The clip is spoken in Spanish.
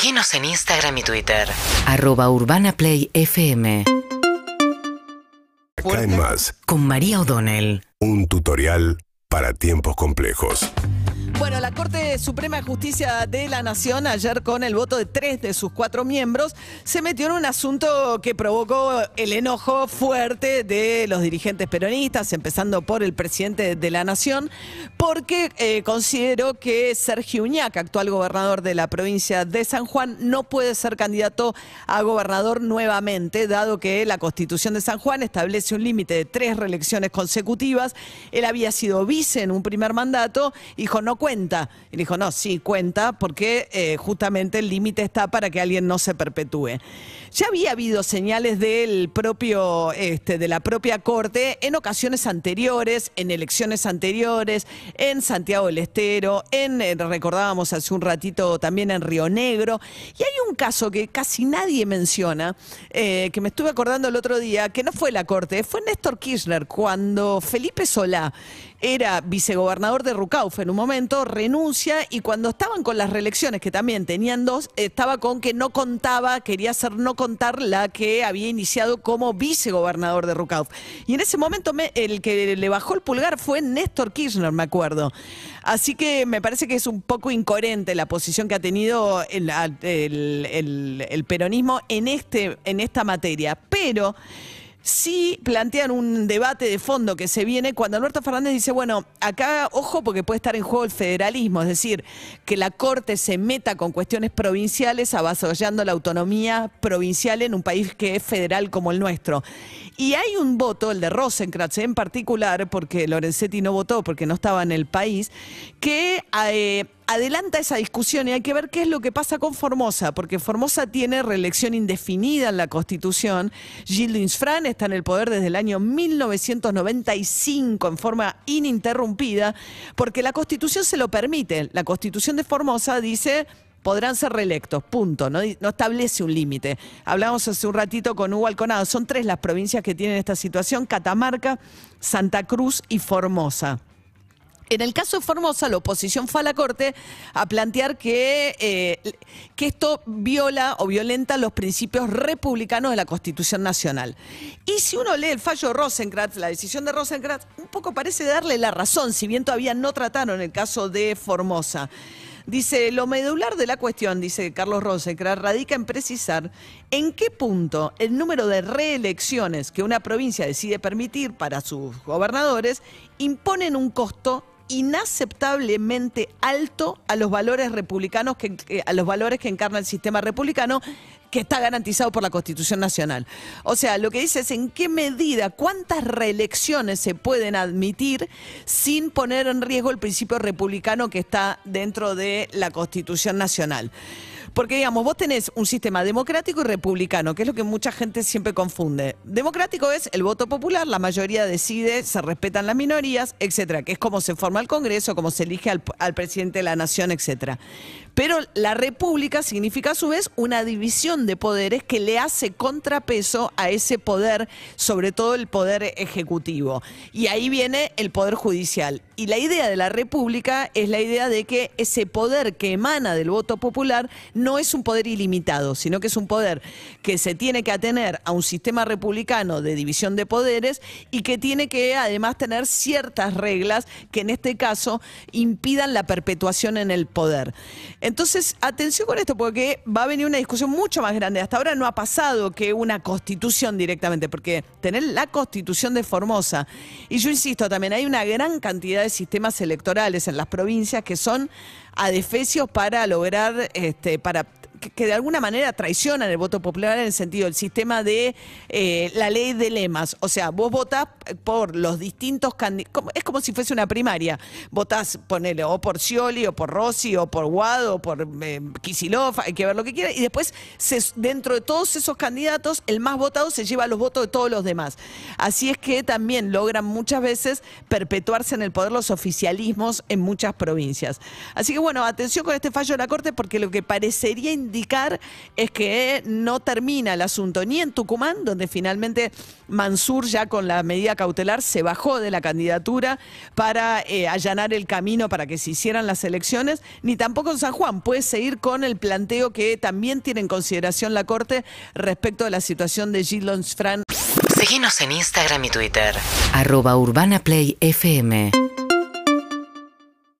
Seguinos en Instagram y Twitter. Arroba Urbana Play FM. Acá en más, Con María O'Donnell. un tutorial para tiempos complejos. Bueno, la Corte Suprema de Justicia de la Nación, ayer con el voto de tres de sus cuatro miembros, se metió en un asunto que provocó el enojo fuerte de los dirigentes peronistas, empezando por el presidente de la Nación, porque eh, consideró que Sergio Uñac, actual gobernador de la provincia de San Juan, no puede ser candidato a gobernador nuevamente, dado que la Constitución de San Juan establece un límite de tres reelecciones consecutivas. Él había sido vice en un primer mandato, dijo, no cuenta. Y dijo, no, sí, cuenta, porque eh, justamente el límite está para que alguien no se perpetúe. Ya había habido señales del propio, este, de la propia Corte en ocasiones anteriores, en elecciones anteriores, en Santiago del Estero, en, eh, recordábamos hace un ratito también en Río Negro. Y hay un caso que casi nadie menciona, eh, que me estuve acordando el otro día, que no fue la Corte, fue Néstor Kirchner, cuando Felipe Solá era vicegobernador de Rucauf en un momento, renuncia y cuando estaban con las reelecciones, que también tenían dos, estaba con que no contaba, quería hacer no contar la que había iniciado como vicegobernador de Rucauf. Y en ese momento me- el que le bajó el pulgar fue Néstor Kirchner, me acuerdo. Así que me parece que es un poco incoherente la posición que ha tenido el, el- peronismo en, este, en esta materia. Pero sí plantean un debate de fondo que se viene cuando Alberto Fernández dice, bueno, acá ojo porque puede estar en juego el federalismo, es decir, que la Corte se meta con cuestiones provinciales avasallando la autonomía provincial en un país que es federal como el nuestro. Y hay un voto, el de Rosenkrantz en particular, porque Lorenzetti no votó porque no estaba en el país, que... eh, adelanta esa discusión y hay que ver qué es lo que pasa con Formosa, porque Formosa tiene reelección indefinida en la Constitución. Gilles Fran está en el poder desde el año 1995 en forma ininterrumpida, porque la Constitución se lo permite. La Constitución de Formosa dice podrán ser reelectos, punto, no, no establece un límite. Hablamos hace un ratito con Hugo Alconado, son tres las provincias que tienen esta situación, Catamarca, Santa Cruz y Formosa. En el caso de Formosa, la oposición fue a la Corte a plantear que, eh, que esto viola o violenta los principios republicanos de la Constitución Nacional. Y si uno lee el fallo de Rosenkrantz, la decisión de Rosenkrantz, un poco parece darle la razón, si bien todavía no trataron el caso de Formosa. Dice, lo medular de la cuestión, dice Carlos Rosenkrantz, radica en precisar en qué punto el número de reelecciones que una provincia decide permitir para sus gobernadores imponen un costo inaceptablemente alto a los valores republicanos que, a los valores que encarna el sistema republicano que está garantizado por la Constitución Nacional. O sea, lo que dice es en qué medida, cuántas reelecciones se pueden admitir sin poner en riesgo el principio republicano que está dentro de la Constitución Nacional. Porque, digamos, vos tenés un sistema democrático y republicano, que es lo que mucha gente siempre confunde. Democrático es el voto popular, la mayoría decide, se respetan las minorías, etcétera, que es como se forma el Congreso, como se elige al, al presidente de la nación, etcétera. Pero la república significa a su vez una división de poderes que le hace contrapeso a ese poder, sobre todo el poder ejecutivo. Y ahí viene el poder judicial. Y la idea de la república es la idea de que ese poder que emana del voto popular no es un poder ilimitado, sino que es un poder que se tiene que atener a un sistema republicano de división de poderes y que tiene que además tener ciertas reglas que en este caso impidan la perpetuación en el poder. Entonces, atención con esto, porque va a venir una discusión mucho más grande. Hasta ahora no ha pasado que una constitución directamente, porque tener la constitución de Formosa, y yo insisto también, hay una gran cantidad de sistemas electorales en las provincias que son adefesios para lograr, este, para que, de alguna manera traicionan el voto popular en el sentido del sistema de eh, la ley de lemas. O sea, vos votás por los distintos candidatos. Es como si fuese una primaria. Votás, ponele, o por Scioli, o por Rossi, o por Guado, o por eh, hay que ver lo que quiera. Y después, dentro de todos esos candidatos, el más votado se lleva los votos de todos los demás. Así es que también logran muchas veces perpetuarse en el poder los oficialismos en muchas provincias. Así que bueno, atención con este fallo de la Corte porque lo que parecería indicar es que no termina el asunto ni en Tucumán, donde finalmente Mansur ya con la medida cautelar se bajó de la candidatura para eh, allanar el camino para que se hicieran las elecciones, ni tampoco en San Juan. Puede seguir con el planteo que también tiene en consideración la Corte respecto de la situación de Gilles Fran. Seguinos en Instagram y Twitter. Arroba Urbana Play FM